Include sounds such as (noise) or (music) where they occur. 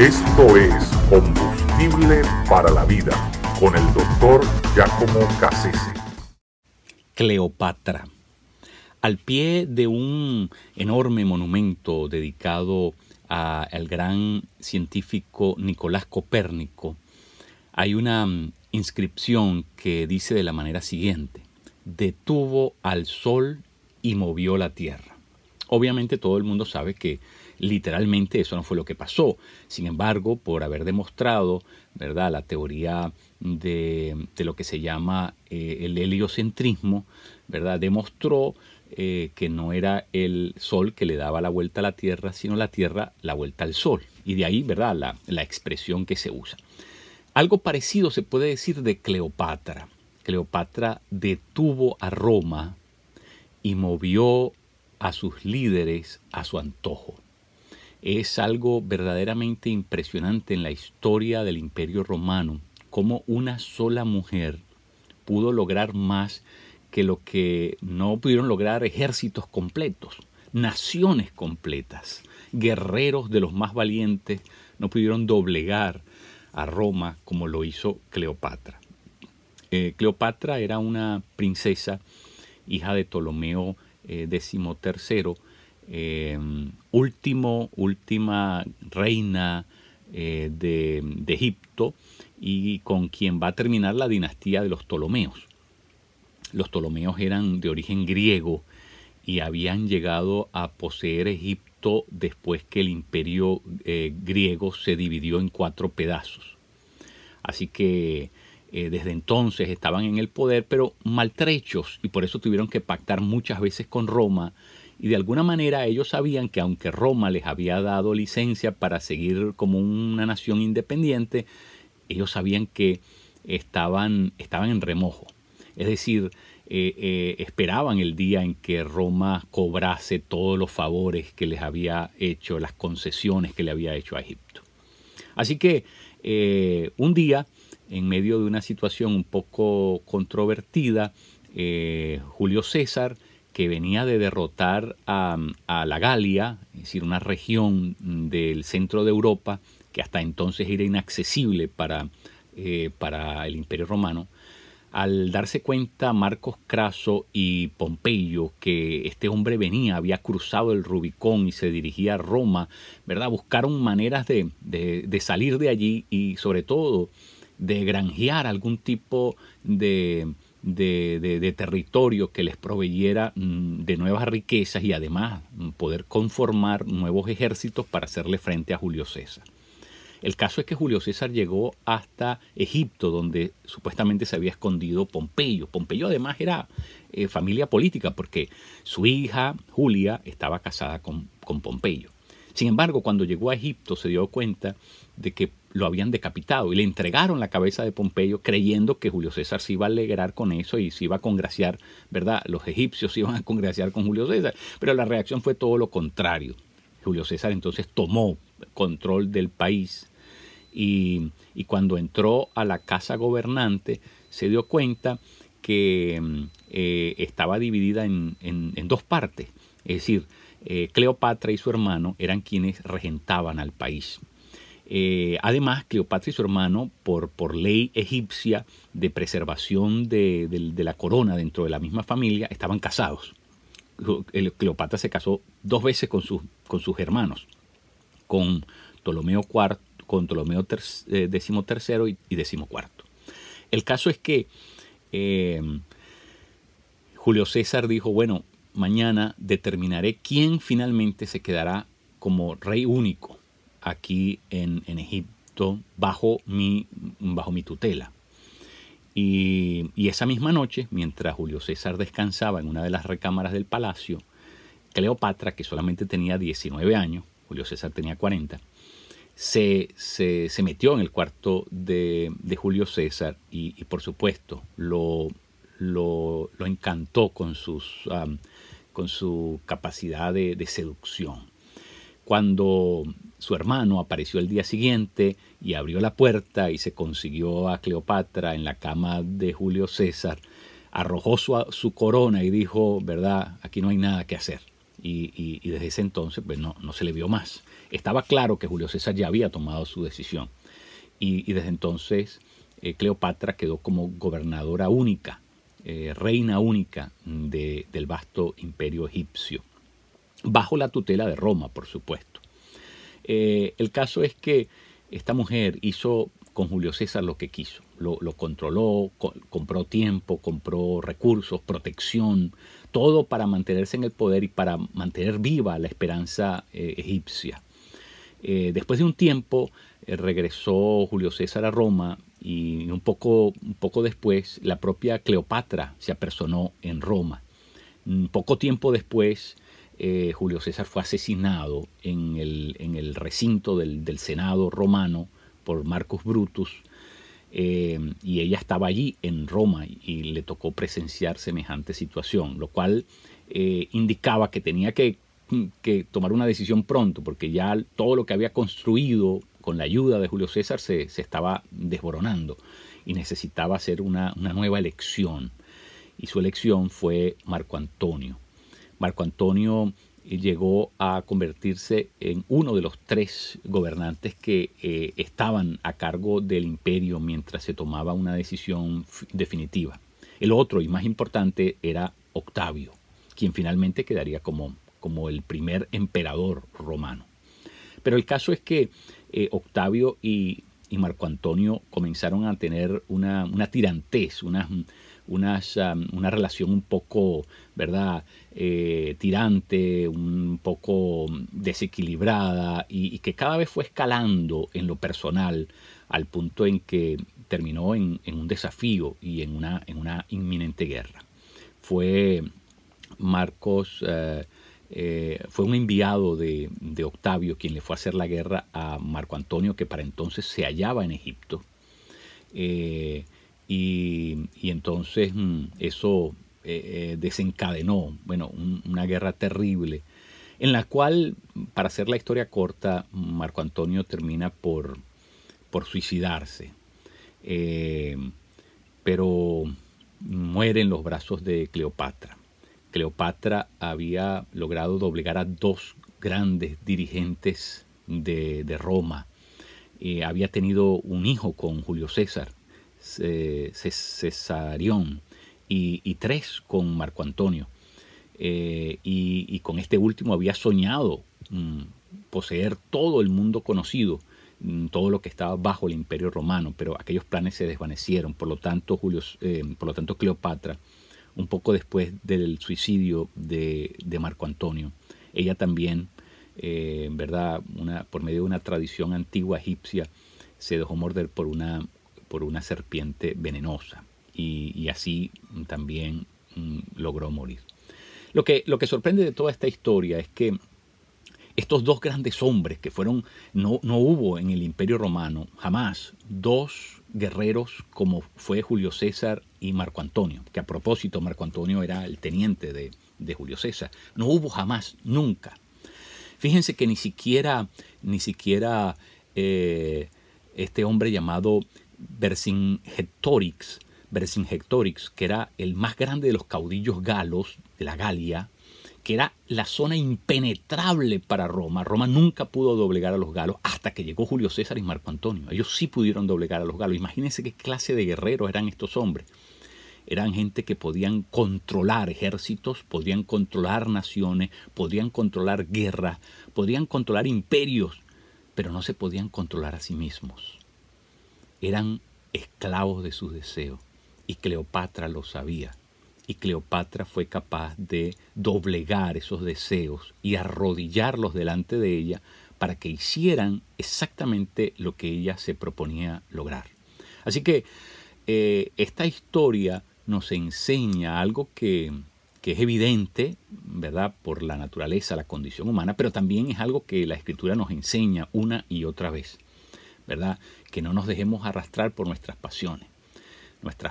Esto es Combustible para la Vida con el doctor Giacomo Cassese. Cleopatra. Al pie de un enorme monumento dedicado al gran científico Nicolás Copérnico, hay una mm, inscripción que dice de la manera siguiente, detuvo al sol y movió la tierra. Obviamente todo el mundo sabe que literalmente eso no fue lo que pasó. Sin embargo, por haber demostrado ¿verdad? la teoría de, lo que se llama eh, el heliocentrismo, ¿verdad? demostró eh, que no era el Sol que le daba la vuelta a la Tierra, sino la Tierra la vuelta al Sol. Y de ahí ¿verdad? La, la expresión que se usa. Algo parecido se puede decir de Cleopatra. Cleopatra detuvo a Roma y movió a sus líderes a su antojo. Es algo verdaderamente impresionante en la historia del imperio romano, cómo una sola mujer pudo lograr más que lo que no pudieron lograr ejércitos completos, naciones completas, guerreros de los más valientes, no pudieron doblegar a Roma como lo hizo Cleopatra. Eh, Cleopatra era una princesa, hija de Ptolomeo XIII, eh, em, último, última reina eh, de, Egipto y con quien va a terminar la dinastía de los Ptolomeos. Los Ptolomeos eran de origen griego y habían llegado a poseer Egipto después que el imperio eh, griego se dividió en cuatro pedazos. Así que desde entonces estaban en el poder, pero maltrechos, y por eso tuvieron que pactar muchas veces con Roma y de alguna manera ellos sabían que aunque Roma les había dado licencia para seguir como una nación independiente, ellos sabían que estaban, estaban en remojo. Es decir, eh, eh, esperaban el día en que Roma cobrase todos los favores que les había hecho, las concesiones que le había hecho a Egipto. Así que eh, un día, en medio de una situación un poco controvertida, Julio César que venía de derrotar a, la Galia, es decir, una región del centro de Europa que hasta entonces era inaccesible para, eh, para el Imperio Romano, al darse cuenta Marcos Craso y Pompeyo que este hombre venía, había cruzado el Rubicón y se dirigía a Roma, ¿verdad? Buscaron maneras de, de salir de allí y sobre todo de granjear algún tipo de, de, territorio que les proveyera mm, de nuevas riquezas y además mm, poder conformar nuevos ejércitos para hacerle frente a Julio César. El caso es que Julio César llegó hasta Egipto, donde supuestamente se había escondido Pompeyo. Pompeyo además era eh, familia política porque su hija Julia estaba casada con, con Pompeyo. Sin embargo, cuando llegó a Egipto se dio cuenta de que lo habían decapitado y le entregaron la cabeza de Pompeyo creyendo que Julio César se iba a alegrar con eso y se iba a congraciar, ¿verdad? Los egipcios (laughs) se iban a congraciar con Julio César, pero la reacción fue todo lo contrario. Julio César entonces tomó control del país y, cuando entró a la casa gobernante se dio cuenta que eh, estaba dividida en, dos partes, es decir, eh, Cleopatra y su hermano eran quienes regentaban al país. Eh, además, Cleopatra y su hermano, por, ley egipcia de preservación de, la corona dentro de la misma familia, estaban casados. Cleopatra se casó dos veces con, sus, hermanos, con Ptolomeo IV, eh, y, y XIV. El caso es que eh, Julio César dijo, bueno, mañana determinaré quién finalmente se quedará como rey único aquí en, Egipto bajo mi, bajo mi tutela. Y, esa misma noche, mientras Julio César descansaba en una de las recámaras del palacio, Cleopatra, que solamente tenía 19 años, Julio César tenía 40, se, se, metió en el cuarto de, Julio César y, por supuesto lo, lo, encantó con, sus, con su capacidad de, de seducción. Cuando su hermano apareció el día siguiente y abrió la puerta y se consiguió a Cleopatra en la cama de Julio César, arrojó su, corona y dijo, verdad, aquí no hay nada que hacer. Y, desde ese entonces pues no, no se le vio más. estaba claro que Julio César ya había tomado su decisión. Y, desde entonces eh, Cleopatra quedó como gobernadora única, eh, reina única del vasto imperio egipcio, bajo la tutela de Roma, por supuesto. Eh, el caso es que esta mujer hizo con Julio César lo que quiso. Lo, controló, compró tiempo, compró recursos, protección, todo para mantenerse en el poder y para mantener viva la esperanza eh, egipcia. Eh, después de un tiempo regresó Julio César a Roma y un poco, un poco después la propia Cleopatra se apersonó en Roma. Un poco tiempo después Julio César fue asesinado en el, recinto del, Senado romano por Marcus Brutus, eh, y ella estaba allí en Roma y le tocó presenciar semejante situación, lo cual eh, indicaba que tenía que, tomar una decisión pronto, porque ya todo lo que había construido con la ayuda de Julio César se, estaba desboronando y necesitaba hacer una nueva elección. Y su elección fue Marco Antonio. Marco Antonio llegó a convertirse en uno de los tres gobernantes que eh, estaban a cargo del imperio mientras se tomaba una decisión definitiva. El otro y más importante era Octavio, quien finalmente quedaría como, como el primer emperador romano. Pero el caso es que eh, Octavio y, Marco Antonio comenzaron a tener una, una tirantez, una, una relación un poco, ¿verdad?, eh, tirante, un poco desequilibrada y, que cada vez fue escalando en lo personal al punto en que terminó en, un desafío y en una, en una inminente guerra. Fue Marcos, eh, eh, fue un enviado de, Octavio quien le fue a hacer la guerra a Marco Antonio, que para entonces se hallaba en Egipto. Y, entonces mm, eso eh, eh, desencadenó, bueno, una guerra terrible, en la cual, para hacer la historia corta, Marco Antonio termina por, por suicidarse, eh, pero muere en los brazos de Cleopatra. Cleopatra había logrado doblegar a dos grandes dirigentes de, Roma. había tenido un hijo con Julio César, Cesarión y, tres con Marco Antonio. Eh, y, con este último había soñado mm, poseer todo el mundo conocido, mm, todo lo que estaba bajo el imperio romano, pero aquellos planes se desvanecieron. Por lo tanto, Julio, eh, por lo tanto Cleopatra, un poco después del suicidio de, Marco Antonio, ella también, eh, ¿verdad? Por medio de una tradición antigua egipcia, se dejó morder por una por una serpiente venenosa y, así también mm, logró morir. Lo que, lo que sorprende de toda esta historia es que estos dos grandes hombres que fueron, no, no hubo en el imperio romano jamás dos guerreros como fue Julio César y Marco Antonio, que a propósito Marco Antonio era el teniente de, Julio César. No hubo jamás, nunca. Fíjense que ni siquiera, ni siquiera eh, este hombre llamado Vercingétorix, Vercingétorix, que era el más grande de los caudillos galos de la Galia, que era la zona impenetrable para Roma. Roma nunca pudo doblegar a los galos hasta que llegó Julio César y Marco Antonio. Ellos sí pudieron doblegar a los galos. Imagínense qué clase de guerreros eran estos hombres. Eran gente que podían controlar ejércitos, podían controlar naciones, podían controlar guerras, podían controlar imperios, pero no se podían controlar a sí mismos eran esclavos de sus deseos y Cleopatra lo sabía. Y Cleopatra fue capaz de doblegar esos deseos y arrodillarlos delante de ella para que hicieran exactamente lo que ella se proponía lograr. Así que eh, esta historia nos enseña algo que, que es evidente, ¿verdad?, por la naturaleza, la condición humana, pero también es algo que la escritura nos enseña una y otra vez. ¿verdad? Que no nos dejemos arrastrar por nuestras pasiones. Nuestras